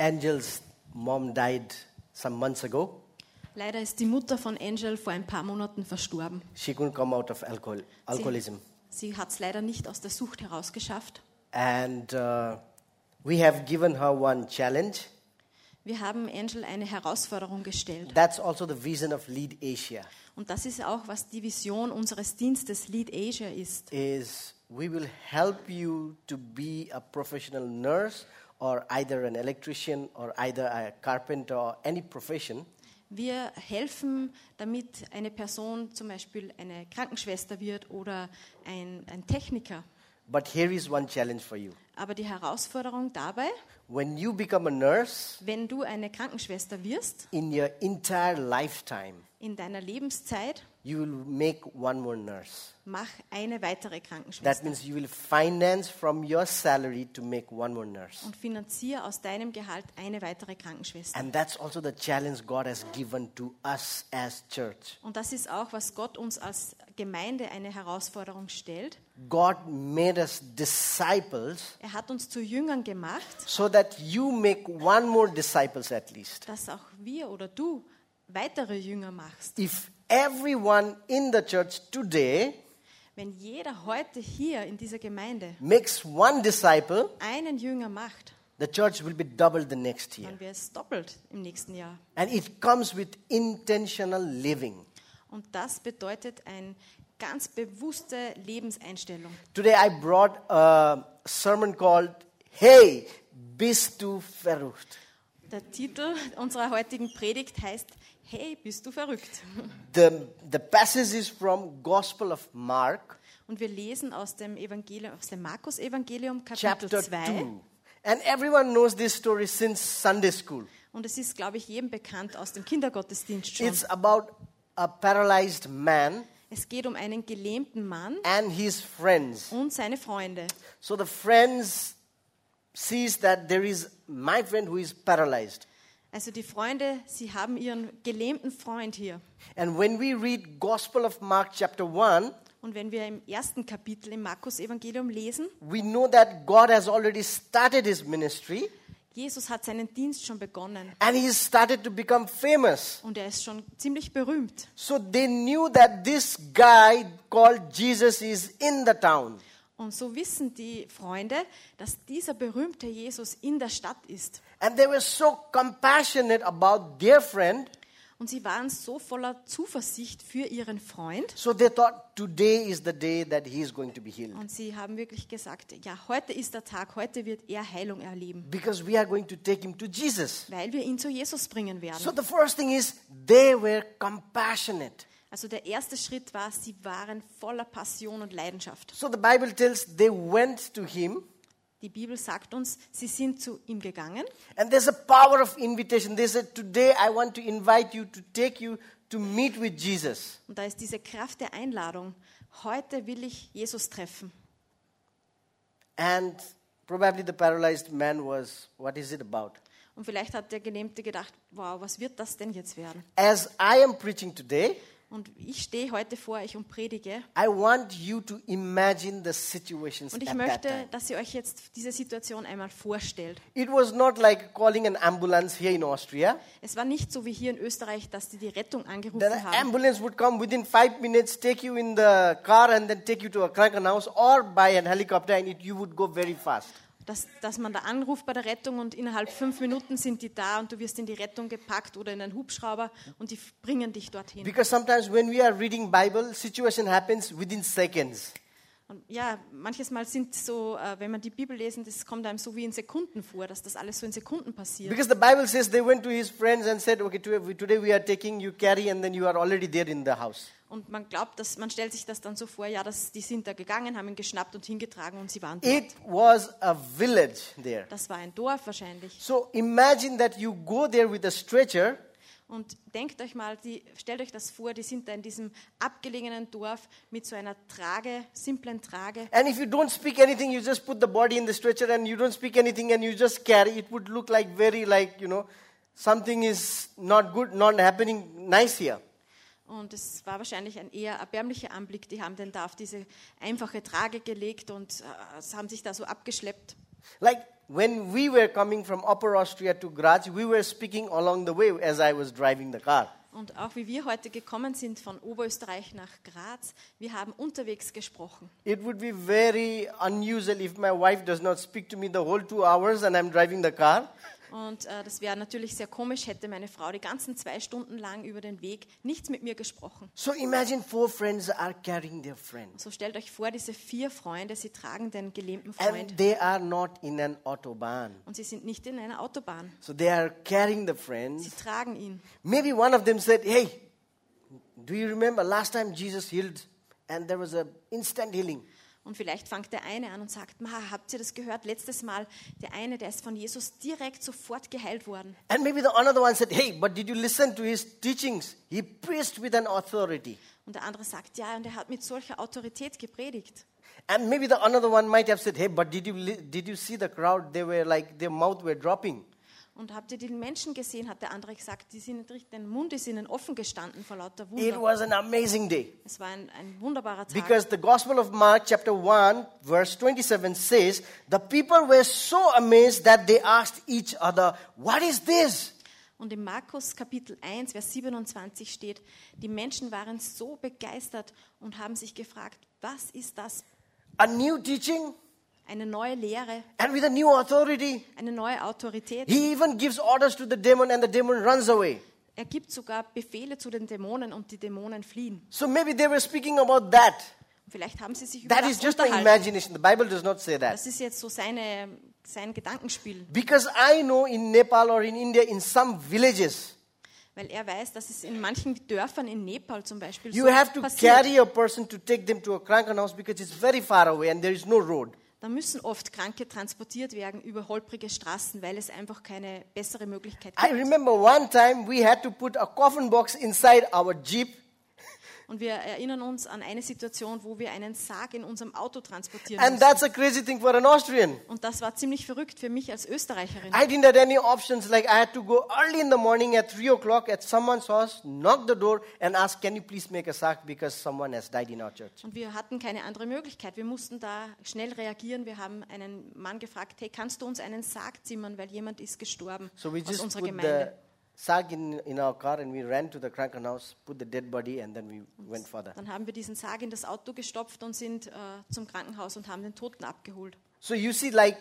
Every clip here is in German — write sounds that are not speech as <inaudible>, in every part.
Angel's mom died some months ago. Leider ist die Mutter von Angel vor ein paar Monaten verstorben. She couldn't come out of alcohol, alcoholism. Sie hat es leider nicht aus der Sucht herausgeschafft. And uh, we have given her one challenge. Wir haben Angel eine Herausforderung gestellt. That's also the vision of Lead Asia. Und das ist auch, was die Vision unseres Dienstes Lead Asia ist. Is we will help you to be a professional nurse or either an electrician or either a carpenter or any profession Wir helfen, damit eine Person zum Beispiel eine Krankenschwester wird oder ein, ein Techniker. But here is one challenge for you. Aber die Herausforderung dabei, When you become a nurse wenn du eine Krankenschwester wirst, in your entire lifetime, in deiner Lebenszeit, you will make one more nurse. mach eine weitere That Krankenschwester. means you will finance from your salary to make one more nurse. Und finanziere aus deinem Gehalt eine weitere Krankenschwester. And that's also the challenge God has given to us as church. Und das ist auch, was Gott uns als Gemeinde eine Herausforderung stellt. God made us disciples Er hat uns zu Jüngern gemacht, so that you make one more disciples at least. dass auch wir oder du weitere Jünger machst. If everyone in the church today Wenn jeder heute hier in dieser Gemeinde makes one disciple, einen Jünger macht, the church will be double the next year. dann wäre es doppelt im nächsten Jahr. And it comes with intentional living. Und das bedeutet eine ganz bewusste Lebenseinstellung. Today I brought a sermon called Hey, bist du verrückt? Der Titel unserer heutigen Predigt heißt Hey, bist du verrückt? <laughs> The, the passage is from Gospel of Mark, Und wir lesen aus dem Evangelium, aus dem Markus-Evangelium, Kapitel chapter 2. 2. And everyone knows this story since Sunday school. Und es ist, glaube ich, jedem bekannt aus dem Kindergottesdienst schon. It's about a paralyzed man Es geht um einen gelähmten Mann and his friends. und seine Freunde. So the friends sees that there is my friend who is paralyzed. Also die Freunde, sie haben ihren gelähmten Freund hier. And when we read Gospel of Mark chapter 1, Und wenn wir im ersten Kapitel im Markus-Evangelium lesen, we know that God has already started his ministry Jesus hat seinen Dienst schon begonnen and he started to become famous. und er ist schon ziemlich berühmt. So they knew that this guy called Jesus is in the town. Und so wissen die Freunde, dass dieser berühmte Jesus in der Stadt ist. And they were so compassionate about their friend. Und sie waren so voller Zuversicht für ihren Freund. So they thought today is the day that he is going to be healed. Und sie haben wirklich gesagt, ja, heute ist der Tag, heute wird er Heilung erleben, Because we are going to take him to Jesus. weil wir ihn zu Jesus bringen So werden. the first thing is they were compassionate. Also der erste Schritt war, sie waren voller Passion und Leidenschaft. So the Bible tells they went to him, Die Bibel sagt uns, sie sind zu ihm gegangen and there's a power of invitation. They said, Today I want to invite you to take you to meet with Jesus. und da ist diese Kraft der Einladung. Heute will ich Jesus treffen. And probably the paralyzed man was, What is it about? Und vielleicht hat der Gelähmte gedacht, wow, was wird das denn jetzt werden? As I am preaching today, Und ich stehe heute vor euch und predige. I want you to imagine the situations Und ich möchte, dass ihr euch jetzt diese Situation einmal vorstellt. It was not like calling an ambulance here in Austria. Es war nicht so wie hier in Österreich, dass die die Rettung The angerufen haben. ambulance would come within five minutes, take you in the car, and then take you to a Krankenhaus or by an helicopter, and it, you would go very fast. Dass, dass man da anruft bei der Rettung und innerhalb fünf Minuten sind die da und du wirst in die Rettung gepackt oder in einen Hubschrauber und die bringen dich dorthin. Because sometimes when we are reading Bible, situation happens within seconds. Und ja, manches Mal sind so, äh, wenn man die Bibel lesen, das kommt einem so wie in Sekunden vor, dass das alles so in Sekunden passiert. Because the Bible says they went to his friends and said, "Okay, today today we are taking you carry, and then you are already there in the house." Und man glaubt, dass man stellt sich das dann so vor, ja, dass die sind da gegangen, haben ihn geschnappt und hingetragen und sie waren dort. It was a village there. Das war ein Dorf wahrscheinlich. So imagine that you go there with a stretcher Und denkt euch mal, die, stellt euch das vor, die sind da in diesem abgelegenen Dorf mit so einer Trage, simplen Trage. And if you don't speak anything, you just put the body in the stretcher and you don't speak anything and you just carry, it would look like very like, you know, something is not good, not happening nice here. Und es war wahrscheinlich ein eher erbärmlicher Anblick. Die haben den da auf diese einfache Trage gelegt und äh, haben sich da so abgeschleppt. Like when we were coming from Upper Austria to Graz, we were speaking along the way as I was driving the car. Und auch wie wir heute gekommen sind von Oberösterreich nach Graz, wir haben unterwegs gesprochen. It would be very unusual if my wife does not speak to me the whole two hours and I'm driving the car. Und äh, das wäre natürlich sehr komisch, hätte meine Frau die ganzen zwei Stunden lang über den Weg nichts mit mir gesprochen. So imagine four friends are carrying their friend. So stellt euch vor, diese vier Freunde, sie tragen den gelähmten Freund And they are not in an autobahn. und sie sind nicht in einer Autobahn. So they are carrying the Sie friends. tragen ihn. Maybe one of them said, Hey, do you remember last time Jesus healed and there was a instant healing? Und vielleicht fängt der eine an und sagt, Ma, habt ihr das gehört? Letztes Mal, der eine, der ist von Jesus direkt sofort geheilt worden. And maybe the another one said, Hey, but did you listen to his teachings? He preached with an authority. Und der andere sagt, ja, und er hat mit solcher Autorität gepredigt. And maybe the another one might have said, Hey, but did you, did you see the crowd? They were like, their mouth were dropping. Und habt ihr den Menschen gesehen, hat der andere gesagt, die sind richtig, der Mund ist ihnen offen gestanden vor lauter It Wunder. was an amazing day. Es war ein, ein wunderbarer Tag. Because the Gospel of Mark, chapter 1, verse 27 says, The people were so amazed that they asked each other, What is this? Und in Markus Kapitel 1, Vers 27 steht, die Menschen waren so begeistert und haben sich gefragt, was ist das? A new teaching Eine neue Lehre, and with a new authority. eine neue Autorität. He even gives orders to the demon and the demon runs away. Er gibt sogar Befehle zu den Dämonen und die Dämonen fliehen. So maybe they were speaking about that. Vielleicht haben sie sich über That das is just unterhalten. imagination. The Bible does not say that. Das ist jetzt so seine, sein Gedankenspiel, Because I know in Nepal or in India, in some villages, weil er weiß, dass es in manchen Dörfern in Nepal zum Beispiel you so have to passiert. carry a person to take them to a Krankenhaus because it's very far away and there is no road. Da müssen oft Kranke transportiert werden über holprige Straßen, weil es einfach keine bessere Möglichkeit I gibt. remember one time we had to put a coffin box inside our Jeep Und wir erinnern uns an eine Situation, wo wir einen Sarg in unserem Auto transportieren and mussten. that's a crazy thing for an Austrian. Und das war ziemlich verrückt für mich als Österreicherin. I didn't have any options. Like I had to go early in the morning at three o'clock at someone's house, knock the door, and ask, "Can you please make a sack because someone has died in our church?" Und wir hatten keine andere Möglichkeit. Wir mussten da schnell reagieren. Wir haben einen Mann gefragt, hey, kannst du uns einen Sarg zimmern, weil jemand ist gestorben So aus unserer Gemeinde. Sack in, in our car and we ran to the Krankenhaus, put the dead body, and then we went further. Dann haben wir diesen Sarg in das Auto gestopft und sind äh, zum Krankenhaus und haben den Toten abgeholt. So you see, like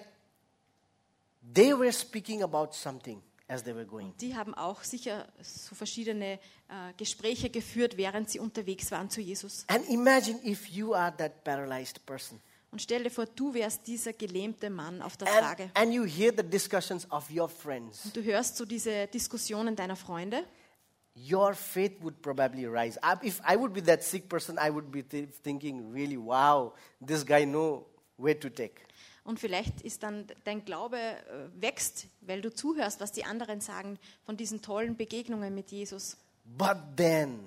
they were speaking about something as they were going. Die haben auch sicher so verschiedene äh, Gespräche geführt, während sie unterwegs waren zu Jesus. And imagine if you are that paralyzed person. Und stell dir vor, du wärst dieser gelähmte Mann auf der And, Trage. and you hear the discussions of your friends. Du hörst so diese Diskussionen deiner Freunde Your faith would probably rise. If I would be that sick person, I would be th- thinking, really, wow, this guy know where to take. und vielleicht ist dann dein Glaube äh, wächst, weil du zuhörst, was die anderen sagen von diesen tollen Begegnungen mit Jesus. But then,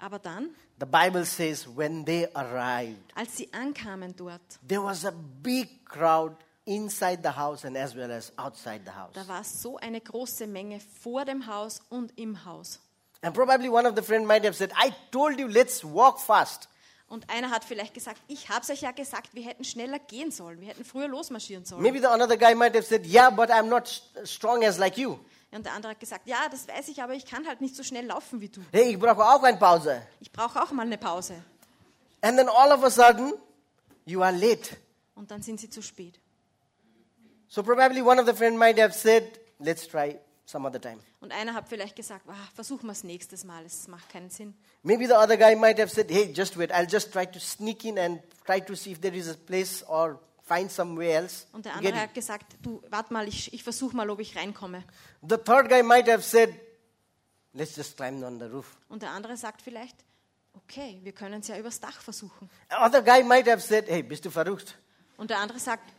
Aber dann, the Bible says, when they arrived, als sie ankamen dort, there was a big crowd inside the house and as well as outside the house. da war so eine große Menge vor dem Haus und im Haus. And probably one of the friends might have said, I told you, let's walk fast. Und einer hat vielleicht gesagt, ich habe es euch ja gesagt, wir hätten schneller gehen sollen, wir hätten früher losmarschieren sollen. Maybe the another guy might have said, yeah, but I'm not st- strong as like you. Und der andere hat gesagt, ja, das weiß ich, aber ich kann halt nicht so schnell laufen wie du. Hey, ich brauche auch eine Pause. Ich brauche auch mal eine Pause. And then all of a sudden, you are late. Und dann sind sie zu spät. So probably one of the friends might have said, let's try some other time. Und einer hat vielleicht gesagt, ah, versuchen wir es nächstes Mal, es macht keinen Sinn. Maybe the other guy might have said, hey, just wait. I'll just try to sneak in and try to see if there is a place or find somewhere else. Und der andere hat gesagt, du, warte mal, ich, ich versuche mal, ob ich reinkomme. in. The third guy might have said, let's just climb on the roof. Und der andere sagt vielleicht, okay, wir können es ja übers Dach versuchen. Other guy might have said, hey, bist du verrückt? Und der andere sagt, "Hä,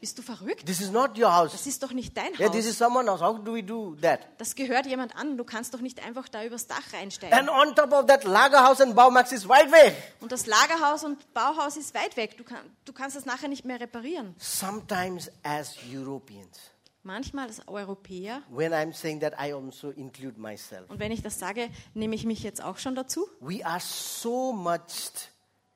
bist du verrückt? This is not your house. Das ist doch nicht dein Yeah, this Haus. is someone else. How do we do that? Das gehört jemand an. Du kannst doch nicht einfach da übers Dach reinsteigen. And on top of that, Lagerhaus and Baumax is wide way. Und das Lagerhaus und Bauhaus ist weit weg. Du, kann, du kannst das nachher nicht mehr reparieren. Sometimes as Europeans, Manchmal als Europäer, when I'm saying that, I also include myself. und wenn ich das sage, nehme ich mich jetzt auch schon dazu. We are so much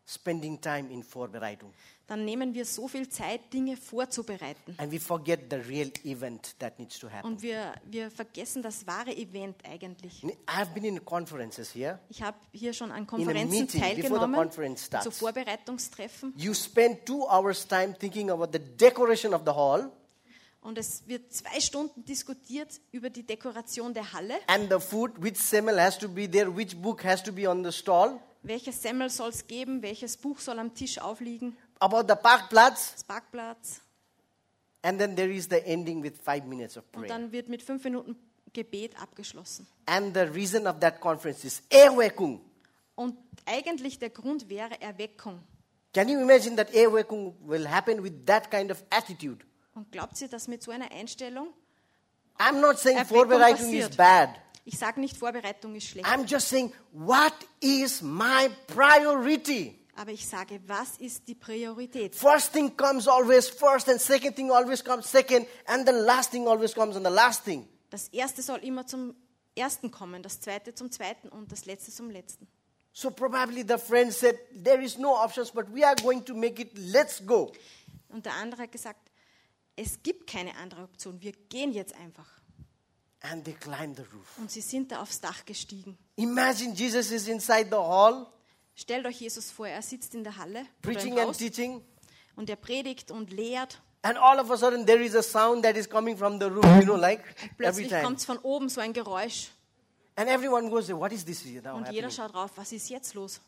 spending time in Vorbereitung. Dann nehmen wir so viel Zeit, Dinge vorzubereiten. And we forget the real event that needs to happen. Und wir, wir vergessen das wahre Event eigentlich. I've been in conferences here. Ich habe hier schon an a Konferenzen meeting before the teilgenommen, conference zu. Vorbereitungstreffen. You spend two hours' time thinking about the decoration of the hall Und es wird zwei Stunden diskutiert über die Dekoration der Halle. and the food, which semmel has to be there, which book has to be on the stall, Welches Semmel soll es geben? Welches Buch soll am Tisch aufliegen? About the Parkplatz, Das Parkplatz. and then there is the ending with five minutes of Und prayer. dann wird mit fünf Minuten Gebet abgeschlossen. And the reason of that conference is Erweckung. Und eigentlich der Grund wäre Erweckung. Can you imagine that Erweckung will happen with that kind of attitude? Und glaubt ihr, dass mit so einer Einstellung, I'm not saying Erweckung Vorbereitung is passiert. bad. ich sage nicht, Vorbereitung ist schlecht, I'm just saying, what is my priority? Aber ich sage, was ist die Priorität? First thing comes always first, and second thing always comes second, and the last thing always comes on the last thing. Das erste soll immer zum ersten kommen, das zweite zum zweiten und das letzte zum letzten. So probably the friend said, There is no options, but we are going to make it, let's go. Und der andere hat gesagt, es gibt keine andere Option, wir gehen jetzt einfach. And they climbed the roof. Und sie sind da aufs Dach gestiegen. Imagine Jesus is inside the hall, Stellt euch Jesus vor, er sitzt in der Halle preaching and Haus teaching, und er predigt und lehrt. and all of a sudden there is a sound that is coming from the roof, you know, like every Plötzlich time. kommt es von oben so ein Geräusch And everyone goes, What is this now und jeder happening? schaut drauf, was ist jetzt los?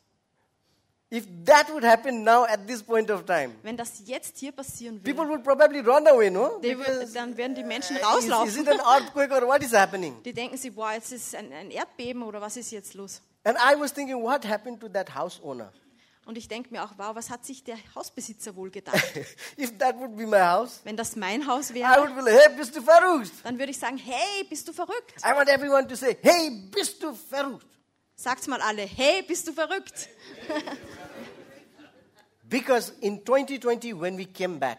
If that would happen now at this point of time, Wenn das jetzt hier passieren people würde, would probably run away, no? die wür- Because, dann werden die Menschen uh, is, is rauslaufen. it an earthquake or what is happening? Die denken sich, boah, jetzt ist ein, ein Erdbeben oder was ist jetzt los? And I was thinking, what happened to that house owner? Und ich denke mir auch, wow, was hat sich der Hausbesitzer wohl gedacht? <laughs> if that would be my house, Wenn das mein Haus I wäre, would be like, hey, bist du verrückt? dann würde ich sagen, hey, bist du verrückt? I want everyone to say, hey, bist du verrückt? Sagt's mal alle, hey, bist du verrückt? <laughs> Because in 2020, when we came back,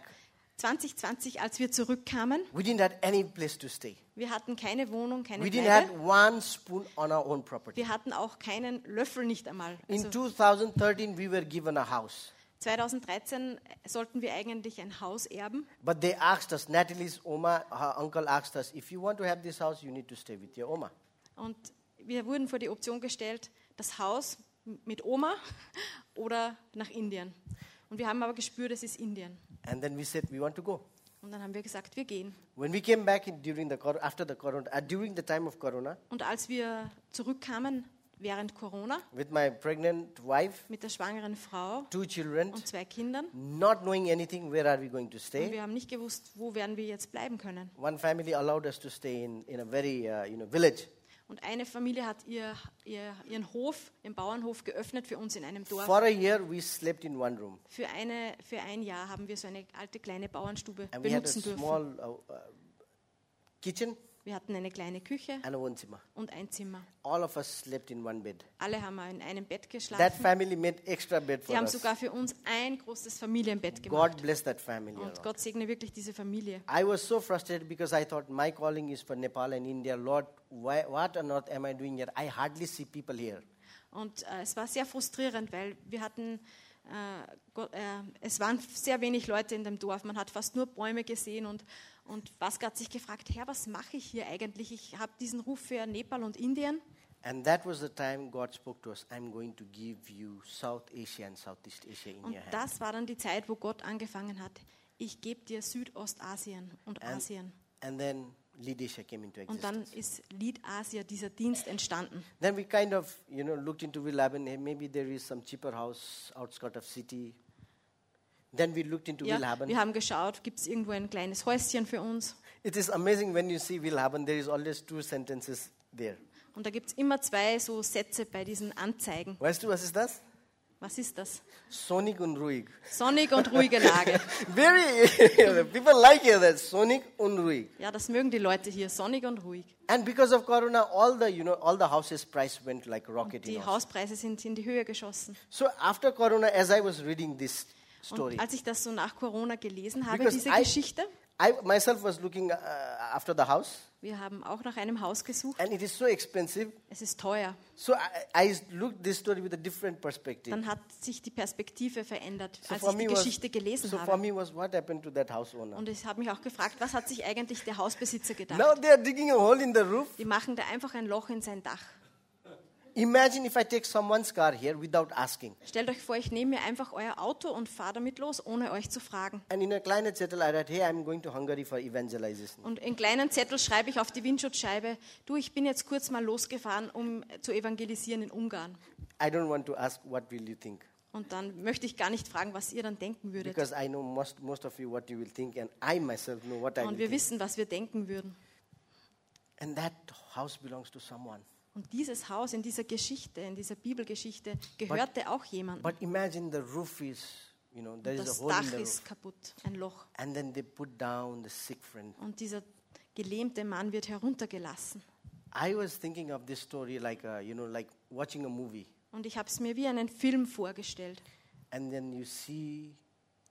2020, als wir zurückkamen, we didn't have any place to stay. wir hatten keine Wohnung, keine We didn't have one spoon on our own property. Wir hatten auch keinen Löffel nicht einmal. In Also 2013, we were given a house. 2013 sollten wir eigentlich ein Haus erben. But they asked us, Natalie's Oma, her uncle asked us, if you want to have this house, you need to stay with your Oma. Und wir wurden vor die Option gestellt, das Haus mit Oma <laughs> oder nach Indien. Und wir haben aber gespürt, es ist Indien. And then we said, we want to go. Und dann haben wir gesagt, wir gehen. When we came back in, during the after the corona, uh, during the time of corona, Und als wir zurückkamen während Corona with my pregnant wife, mit der schwangeren Frau two children, und zwei Kindern, not knowing anything, where are we going to und stay? wir haben nicht gewusst, wo werden wir jetzt bleiben können. One family allowed us to stay in, in a very, uh, you know, village. Und eine Familie hat ihr, ihr, ihren Hof, ihren Bauernhof geöffnet für uns in einem Dorf. For a year, we slept in one room. Für, eine, für ein Jahr haben wir so eine alte kleine Bauernstube And we had a benutzen dürfen. small uh, uh, kitchen Wir hatten eine kleine Küche and a one zimmer. und ein Zimmer. All of us slept in one bed. Alle haben in einem Bett That geschlafen. family made extra bed for haben us. sogar für uns ein großes Familienbett gemacht. God bless that family. a Und. Gott segne wirklich diese Familie. I was so frustrated because I thought my calling is for Nepal and India. Lord, why, what on earth am I doing here? I hardly see people here. Und äh, es war sehr frustrierend, weil wir hatten, es waren sehr wenig Leute in dem Dorf. Man hat fast nur Bäume gesehen und, und Vasco hat sich gefragt, Herr, was mache ich hier eigentlich? Ich habe diesen Ruf für Nepal und Indien. And that was the time God spoke to us. I'm going to give you South Asia and Southeast Asia in Und your hand. das war dann die Zeit, wo Gott angefangen hat. Ich gebe dir Südostasien und And, Asien. and then Und dann ist Lead Asia, dieser Dienst, entstanden. Then we kind of, you know, looked into Willhaben. Hey, maybe there is some cheaper house outskirt of city. Then we looked into Ja, Willhaben. wir haben geschaut, gibt es irgendwo ein kleines Häuschen für uns? It is amazing when you see Willhaben. There is always two sentences there. Und da gibt es immer zwei so Sätze bei diesen Anzeigen. Weißt du, was ist das? Was ist das? Sonic und ruhig. Sonnig und ruhige Lage. <laughs> Very, <laughs> people like it, that Sonic und ruhig. Ja, das mögen die Leute hier, sonnig und ruhig. And because of Corona, all the, you know, all the houses price went like rocket. Die Austin. Hauspreise sind in die Höhe geschossen. So after Corona, as I was reading this story, Und als ich das so nach Corona gelesen habe, Because diese I- Geschichte, I myself was looking uh, after the house, Wir haben auch nach einem Haus gesucht. and it is so expensive. Es ist teuer. So I, I looked this story with a different perspective. Dann hat sich die Perspektive verändert, So als for ich die me was, Geschichte gelesen so for habe. me was what happened to that house owner? Und ich habe mich auch gefragt, was hat sich eigentlich der Hausbesitzer gedacht? Now they are digging a hole in the roof. Die machen da einfach ein Loch in sein Dach. Imagine if I take someone's car here without asking. Stellt euch vor, ich nehme mir einfach euer Auto und fahre damit los, ohne euch zu fragen. And in a kleine zettel, I write, hey, I'm going to Hungary for evangelization. Und in kleinen Zettel schreibe ich auf die Windschutzscheibe, du, ich bin jetzt kurz mal losgefahren, um zu evangelisieren in Ungarn. I don't want to ask, what will you think? Und dann möchte ich gar nicht fragen, was ihr dann denken würdet. Because I know most, most of you what you will think, and I myself know what I will Und wir think. wissen, was wir denken würden. And that house belongs to someone. Und dieses Haus in dieser Geschichte, in dieser Bibelgeschichte, gehörte auch jemandem. But imagine the roof is, you know, there is Das a hole in Dach the ist roof. kaputt, ein Loch. And then they put down the sick friend. Und dieser gelähmte Mann wird heruntergelassen. I was thinking of this story like, a, you know, like watching a movie. Und ich habe es mir wie einen Film vorgestellt. And then you see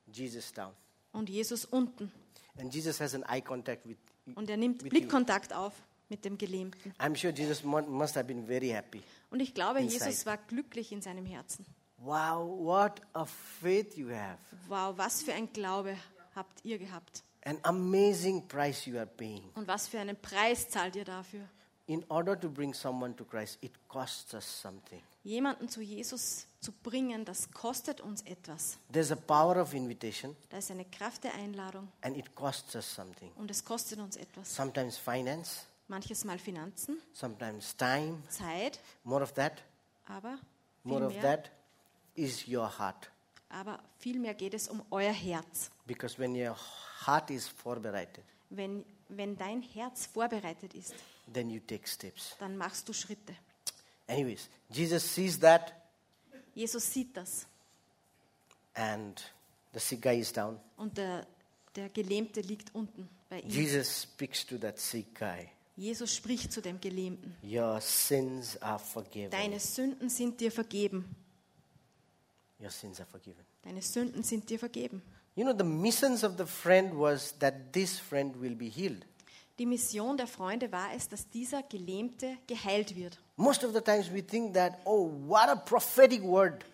Jesus down. Und Jesus unten. And Jesus has an eye contact with Und er nimmt With you. Blickkontakt auf mit dem Gelähmten. I'm sure Jesus mu- must have been very happy. Und ich glaube, Inside. Jesus war glücklich in seinem Herzen. Wow, what a faith you have. Wow, was für ein Glaube habt ihr gehabt. An amazing price you are paying. Und was für einen Preis zahlt ihr dafür? In order to bring someone to Christ, it costs us something. Jemanden zu Jesus zu bringen, das kostet uns etwas. There's a power of invitation, Da ist eine Kraft der Einladung and it costs us something. und es kostet uns etwas. Sometimes finance, Manches Mal Finanzen, sometimes time. Zeit, More of that, aber more viel of mehr, that is your heart. aber vielmehr geht es um euer Herz. Because when your heart is vorbereitet, Wenn, wenn dein Herz vorbereitet ist, then you take steps. dann machst du Schritte. Anyways, Jesus sees that, Jesus sieht das and the sick guy is down. und der, der Gelähmte liegt unten bei ihm. Jesus speaks to that sick guy. Jesus spricht zu dem Gelähmten. Your sins are forgiven. Deine Sünden sind dir vergeben. Your sins are forgiven. Deine Sünden sind dir vergeben. You know, the missions of the friend was that this friend will be healed. Die Mission der Freunde war es, dass dieser Gelähmte geheilt wird. Most of the times we think that, oh, what a prophetic word.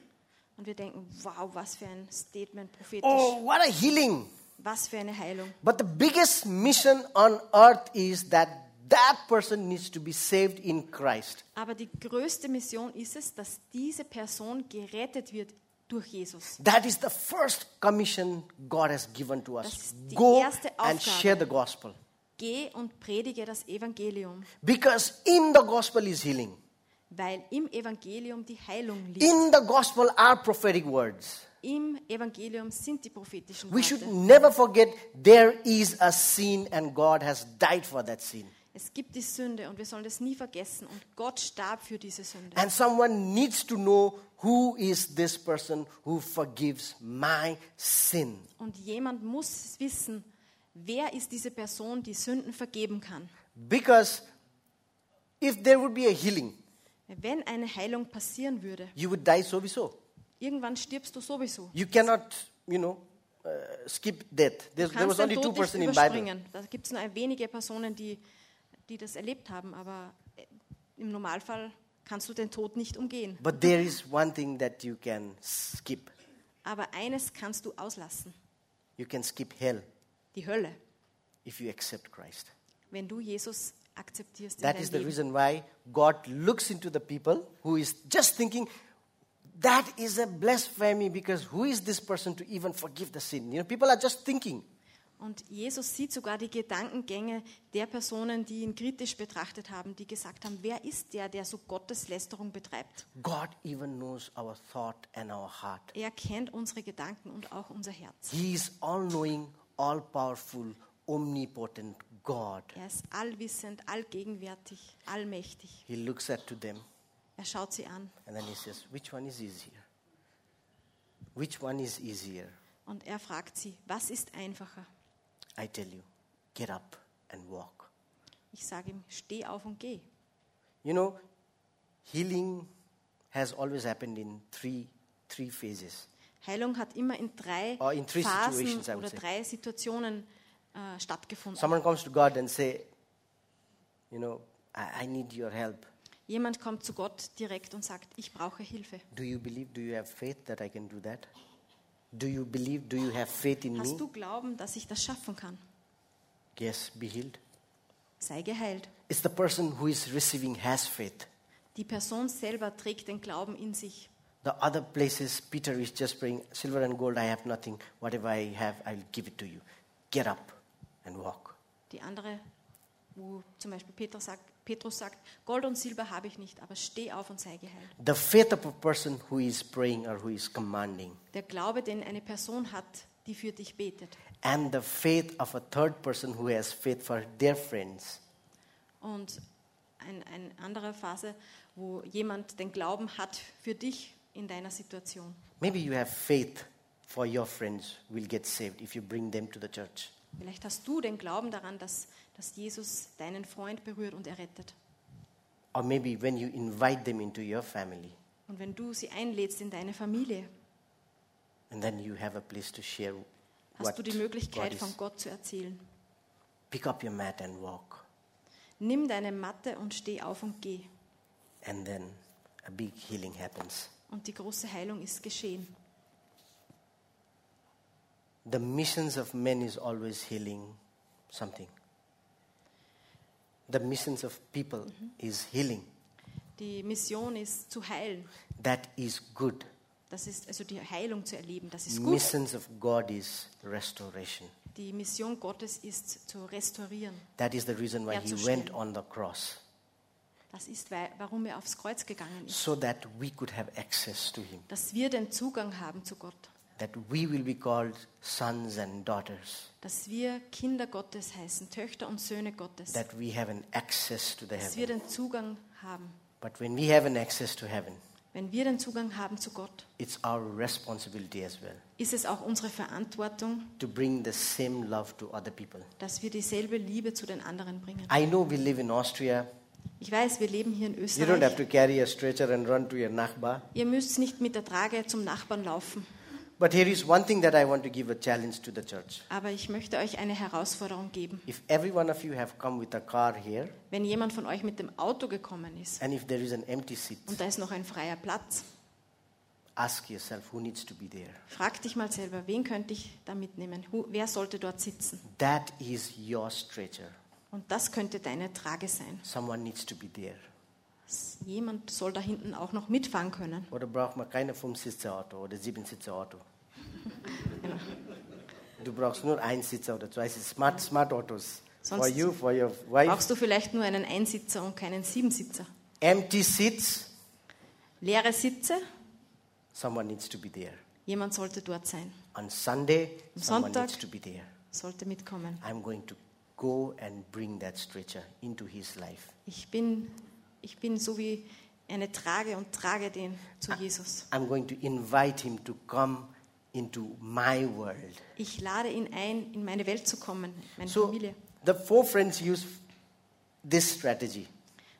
Und wir denken, wow, was für ein Statement prophetisch, Oh, what a healing. was für eine Heilung. But the biggest mission on earth is that that person needs to be saved in Christ. Aber die größte Mission ist es, dass diese Person gerettet wird durch Jesus. That is the first commission God has given to Das us. ist die Go erste and Aufgabe. share the gospel. Geh und predige das Evangelium, Because in the gospel is healing. weil im Evangelium die Heilung liegt. In the gospel are prophetic words. Im Evangelium sind die prophetischen We should Worte. never forget there is a sin and God has died for that sin. Es gibt die Sünde und wir sollen das nie vergessen. Und Gott starb für diese Sünde. And someone needs to know who is this person who forgives my sin. Und jemand muss wissen, wer ist diese Person, die Sünden vergeben kann. Because if there would be a healing, Wenn eine Heilung passieren würde, you would die sowieso. irgendwann stirbst du sowieso. You cannot, you know, uh, skip death. There was only two person in Bible. überspringen. Da gibt es nur ein wenige Personen, die, die das erlebt haben, aber äh, im Normalfall kannst du den Tod nicht umgehen. But there is one thing that you can skip. Aber eines kannst du auslassen, You can skip hell die Hölle, if you accept Christ. wenn du Jesus akzeptierst That is the Leben. reason why God looks into the people who is just thinking, that is a blasphemy because who is this person to even forgive the sin? You know, people are just thinking. Und Jesus sieht sogar die Gedankengänge der Personen, die ihn kritisch betrachtet haben, die gesagt haben, wer ist der, der so Gotteslästerung betreibt? God even knows our thought and our heart. Er kennt unsere Gedanken und auch unser Herz. He is all knowing, all powerful, omnipotent God. Er ist allwissend, allgegenwärtig, allmächtig. He looks at to them Er schaut sie an and then he says, Which one is easier? Which one is easier? und er fragt sie, was ist einfacher? I tell you, get up and walk. Ich sage ihm, steh auf und geh. You know, healing has always happened in three, three phases. Heilung hat immer in drei Or in three Phasen oder drei Situationen äh, stattgefunden. Someone comes to God and say, you know, I, I need your help. Jemand kommt zu Gott direkt und sagt, ich brauche Hilfe. Do you believe? Do you have faith that I can do that? Do you believe? Do you have faith in me? Hast du Glauben, dass ich das schaffen kann? Yes, be healed. Sei geheilt. It's the person who is receiving has faith. Die Person selber trägt den Glauben in sich. The other places, Peter is just praying, Silver and gold I have nothing. Whatever I have, I will give it to you. Get up and walk. Die andere, wo zum Beispiel Petrus sagt, Petrus sagt, Gold und Silber habe ich nicht, aber steh auf und sei geheilt. The faith of a person who is praying or who is commanding, Der Glaube, den eine Person hat, die für dich betet. and the faith of a third person who has faith for their friends. Und ein, eine andere Phase, wo jemand den Glauben hat für dich in deiner Situation. Maybe you have faith for your friends will get saved if you bring them to the church. Vielleicht hast du den Glauben daran, dass, dass Jesus deinen Freund berührt und errettet. Or maybe when you invite them into your family, Und wenn du sie einlädst in deine Familie, and then you have a place to share hast du die Möglichkeit, von Gott zu erzählen. Pick up your mat and walk. Nimm deine Matte und steh auf und geh. And then a big healing happens. Und die große Heilung ist geschehen. The missions of men is always healing something. The missions of people is healing. Die Mission ist zu heilen. That is good. Das ist also die Heilung zu erleben. Das ist gut. Missions of God is restoration. Die Mission Gottes ist zu restaurieren. That is the reason why he went on the cross. Das ist, warum er aufs Kreuz gegangen ist. So that we could have access to him. Dass wir den Zugang haben zu Gott. That we will be called sons and daughters. Dass wir Kinder Gottes heißen, Töchter und Söhne Gottes. That we have an access to the Dass wir heaven. den Zugang haben. But when we have an access to heaven, Wenn wir den Zugang haben zu Gott, it's our responsibility as well ist es auch unsere Verantwortung, to bring the same love to other people. dass wir dieselbe Liebe zu den anderen bringen. I know we live in Austria. Ich weiß, wir leben hier in You don't have Österreich. to carry a stretcher and run to your nachbar. Ihr müsst nicht mit der Trage zum Nachbarn laufen. But here is one thing that I want to give a challenge to the church. Aber ich möchte euch eine Herausforderung geben. If every one of you have come with a car here, Wenn jemand von euch mit dem Auto gekommen ist and if there is an empty seat, und da ist noch ein freier Platz, ask yourself who needs to be there. frag dich mal selber, wen könnte ich da mitnehmen? Wer sollte dort sitzen? That is your stretcher. Und das könnte deine Trage sein. Someone needs to be there. Jemand soll da hinten auch noch mitfahren können. Oder braucht man keine Fünf-Sitzer-Auto oder Sieben-Sitzer-Auto? Du brauchst nur ein Sitzer oder zwei Sitzer. Smart, smart Autos. For Sonst you, for your wife. Brauchst du vielleicht nur einen Einsitzer und keinen Siebensitzer? Empty seats. Leere Sitze? Someone needs to be there. Jemand sollte dort sein, On Sunday, Am someone Sonntag. needs to be there. sollte mitkommen. I'm going to go and bring that stretcher into his life. Ich bin, ich bin so wie eine Trage und trage den zu Jesus. I'm going to invite him to come into my world. Ich lade ihn ein, in meine Welt zu kommen, meine So Familie. the four friends use this strategy.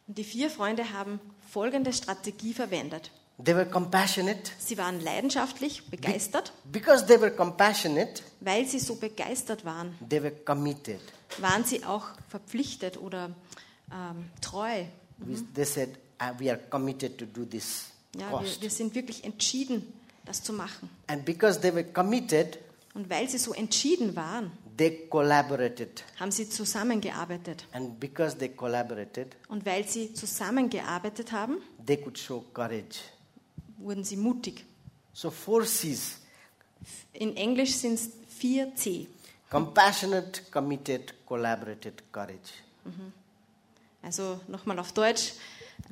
Und die vier Freunde haben folgende Strategie verwendet. They were compassionate. Sie waren leidenschaftlich, begeistert. Because they were compassionate, Weil sie so begeistert waren, they were committed. waren sie auch verpflichtet oder ähm, treu. We- They said, "Uh, We are committed to do this Ja, wir, cost. wir sind wirklich entschieden, das zu machen. And because they were committed, Und weil sie so entschieden waren, they collaborated. haben sie zusammengearbeitet. And because they collaborated, Und weil sie zusammengearbeitet haben, they could show courage. wurden sie mutig. So, four C's In Englisch sind es 4C. compassionate, committed, collaborated, courage. Also nochmal auf Deutsch,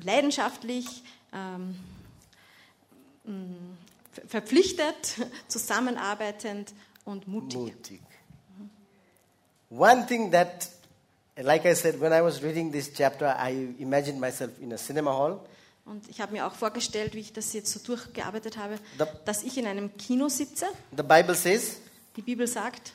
leidenschaftlich, ähm, ver- verpflichtet, zusammenarbeitend und mutig. Mutig. One thing that, like I said, when I was reading this chapter, I imagined myself in a cinema hall. Und ich habe mir auch vorgestellt, wie ich das jetzt so durchgearbeitet habe, Da- dass ich in einem Kino sitze. The Bible says, Die Bibel sagt,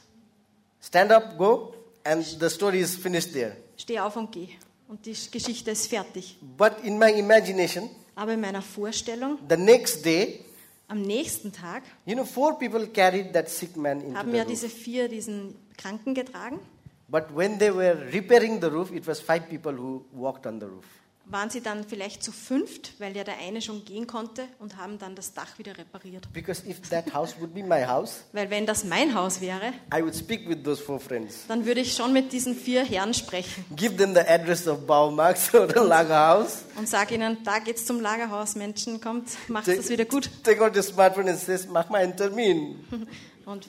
stand up, go, and the story is finished there. steh auf und geh. Und die Geschichte ist fertig. But in my imagination, Aber in meiner Vorstellung, the next day, am nächsten Tag, you know, four people carried that sick man into haben ja diese vier diesen Kranken getragen. But when they were repairing the roof, it was five people who walked on the roof. Waren sie dann vielleicht zu fünft, weil ja der eine schon gehen konnte und haben dann das Dach wieder repariert. Because if that house would be my house, Weil wenn das mein Haus wäre, I would speak with those four friends. dann würde ich schon mit diesen vier Herren sprechen Give them the address of Baumax <laughs> or the Lager House. und sage ihnen, da geht's zum Lagerhaus, Menschen, kommt, macht das wieder gut. Take out your smartphone and says, mach mal einen Termin. <laughs> Und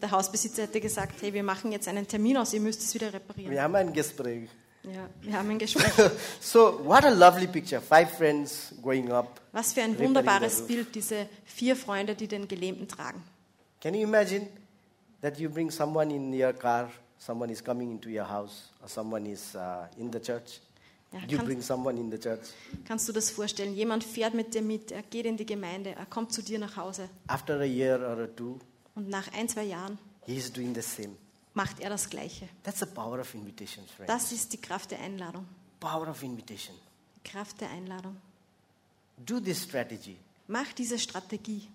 der Hausbesitzer hätte gesagt, hey, wir machen jetzt einen Termin aus, ihr müsst es wieder reparieren. Wir haben ein Gespräch. Ja, wir haben ein Gespräch. <laughs> so, what a lovely picture. Five friends going up. Was für ein wunderbares. Bild, diese vier Freunde, die den Gelähmten tragen. Can you imagine that you bring someone in your car, someone is coming into your house, or someone is uh, in the church? Ja, You kann- bring someone in the church. Kannst du das vorstellen? Jemand fährt mit dir mit, er geht in die Gemeinde, er kommt zu dir nach Hause After a year or two, und nach ein, zwei Jahren he is doing the same. Macht er das Gleiche. That's the power of invitation, friends. Das ist die Kraft der Einladung. power of invitation. Die Kraft der Einladung. Do this strategy. Mach diese Strategie.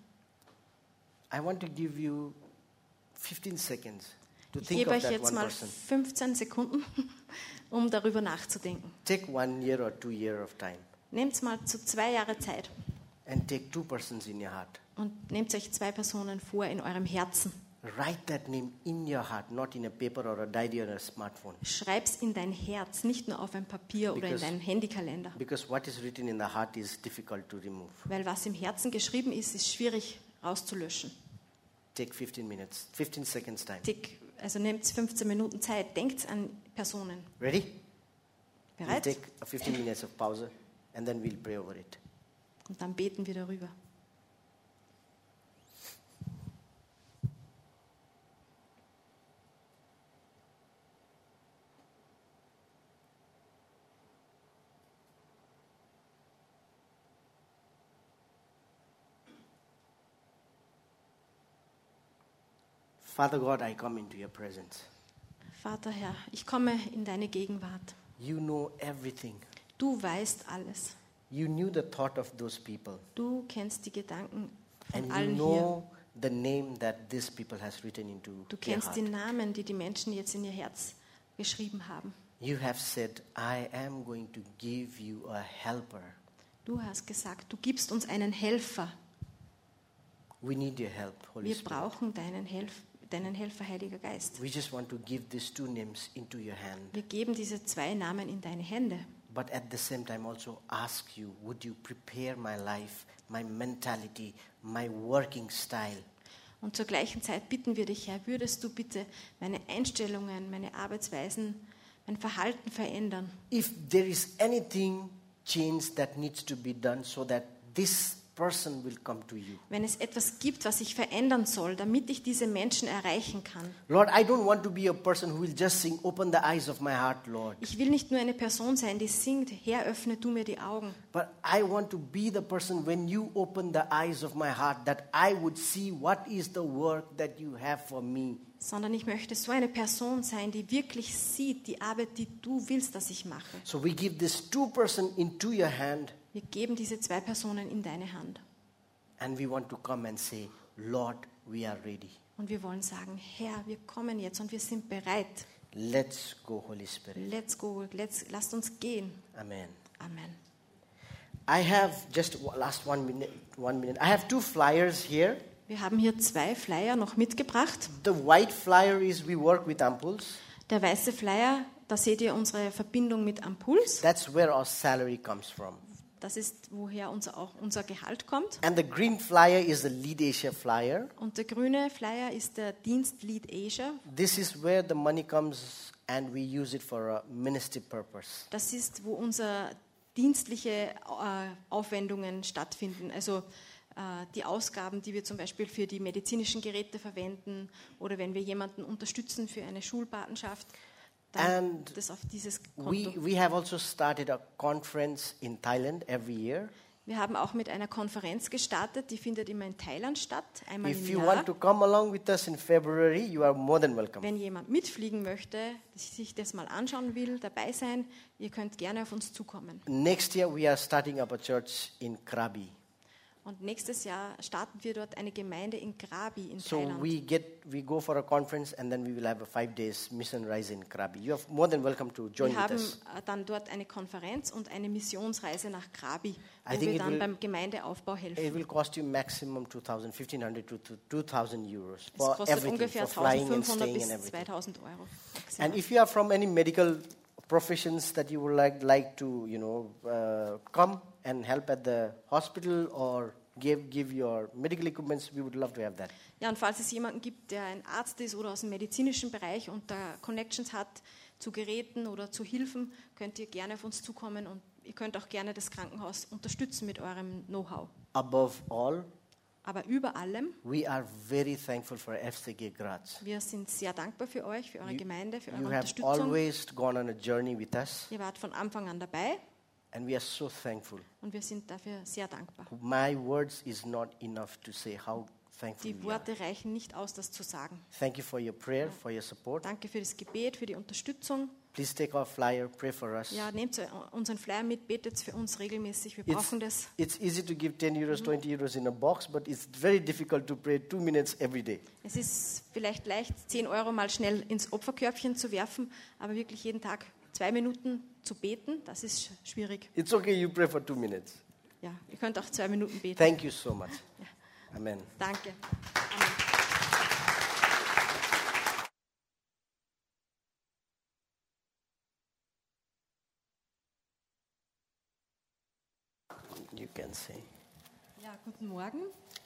I want to give you 15 seconds to Ich think gebe of euch jetzt mal person. 15 Sekunden, <laughs> um darüber nachzudenken. Take one year or two year of time Nehmt mal zu zwei Jahre Zeit and take two persons in your heart. und nehmt euch zwei Personen vor in eurem Herzen. Write that name in your heart, not in a paper or a diary or a smartphone. Schreib's in dein Herz, nicht nur auf ein Papier oder in Because- deinen Handykalender. Because what is written in the heart is difficult to remove. Weil was im Herzen geschrieben ist, ist schwierig rauszulöschen. Take 15 minutes, 15 seconds time. Tick, also nehmt 15 Minuten Zeit, denkt an Personen. Ready? We'll Bereit? take a 15 minutes of pause and then we'll pray over it. Und dann beten wir darüber. Father God, I come into your presence. Vater Herr, ich komme in deine Gegenwart. You know everything. Du weißt alles. You knew the thought of those people. Du kennst die Gedanken von And you allen hier. know the name that this people has written into Du kennst die. Namen, die die Menschen jetzt in ihr Herz geschrieben haben. You have said, I am going to give you a helper. Du hast gesagt, du gibst uns einen Helfer. We need your help, Holy Wir Spirit. brauchen deinen, Helf deinen Helfer, Heiliger Geist. We just want to give these two names into your hand, Wir geben diese zwei Namen in deine Hände. but at the same time also ask you, would you prepare my life, my mentality, my working style? Und zur gleichen Zeit bitten wir dich, Herr, würdest du bitte meine Einstellungen, meine Arbeitsweisen, mein Verhalten verändern? If there is anything change that needs to be done so that this person will come to you. Wenn es etwas gibt, was ich verändern soll, damit ich diese Menschen erreichen kann. Lord, I don't want to be a person who will just sing, Open the eyes of my heart, Lord. Ich will nicht nur eine Person sein, die singt, Herr, öffne du mir die Augen, But I want to be the person when you open the eyes of my heart that I would see what is the work that you have for me. sondern ich möchte so eine Person sein, die wirklich sieht die Arbeit, die du willst, dass ich mache. So we give this two person into your hand Wir geben diese zwei Personen in deine Hand and we want to come and say, Lord, we are ready. und wir wollen sagen, Herr, wir kommen jetzt und wir sind bereit. Let's go, Holy Spirit. Let's go, let's, lasst uns gehen. Amen. Amen. I have just last one minute. One minute. I have two flyers here. Wir haben hier zwei Flyer noch mitgebracht. The white flyer is we work with Ampuls. Der weiße Flyer, da seht ihr unsere Verbindung mit Ampuls. That's where our salary comes from. Das ist, woher unser, auch unser Gehalt kommt. And the green flyer is the Lead Asia flyer. Und der grüne Flyer ist der Dienst Lead Asia. This is where the money comes and we use it for a ministry purpose. Das ist, wo unsere dienstliche äh, Aufwendungen stattfinden. Also äh, die Ausgaben, die wir zum Beispiel für die medizinischen Geräte verwenden oder wenn wir jemanden unterstützen für eine Schulpatenschaft, And We, we have also started a conference in Thailand every year. Wir haben auch mit einer Konferenz gestartet, die findet immer in Thailand statt, einmal If im you Jahr. want to come along with us in February, you are more than welcome. Wenn jemand mitfliegen möchte, sich das mal anschauen will, dabei sein, ihr könnt gerne auf uns zukommen. Next year, we are starting up a church in Krabi. Und nächstes Jahr starten wir dort eine Gemeinde in Krabi in So Thailand. we get we go for a conference and then we will have a five days mission rise in Krabi. You are more than welcome to join wir with haben us. äh, dann dort eine Konferenz und eine Missionsreise nach Krabi, I wo think wir it dann will- beim Gemeindeaufbau It helfen. will cost you maximum 2,000, 1,500 to to 2,000 euros Es for kostet everything, ungefähr for flying and 1500 staying bis and everything. 2000 Euro. And maximal. if you are from any medical professions that you would like, like to, you know, uh, come and help at the hospital or give, give your medical equipments, we would love to have that. Ja, und falls es jemanden gibt, der ein Arzt ist oder aus dem medizinischen Bereich und da Connections hat zu Geräten oder zu Hilfen, könnt ihr gerne auf uns zukommen und ihr könnt auch gerne das Krankenhaus unterstützen mit eurem Know-how. Above all, Aber über allem, we are very thankful for FCG Graz. wir sind sehr dankbar für euch, für eure You- Gemeinde, für You eure have Unterstützung. always gone on a journey with us, Ihr wart von Anfang an dabei and we are so thankful. und wir sind dafür sehr dankbar. My words is not enough to say how thankful Die. Worte reichen nicht aus, das zu sagen. Thank you for your prayer, for your support. Danke für das Gebet, für die Unterstützung. Please take our flyer, pray for us. Ja, nehmt unseren Flyer mit, betet für uns regelmäßig. Wir It's, brauchen das. it's easy to give 10 euros, 20 euros in a box, but it's very difficult to pray two minutes every day. Es ist vielleicht leicht, 10 Euro mal schnell ins Opferkörbchen zu werfen, aber wirklich jeden Tag zwei Minuten zu beten, das ist sch- schwierig. It's okay, you pray for two minutes. Ja, ihr könnt auch zwei Minuten beten. Thank you so much. Amen. Danke. Amen. You can say. Ja, guten Morgen.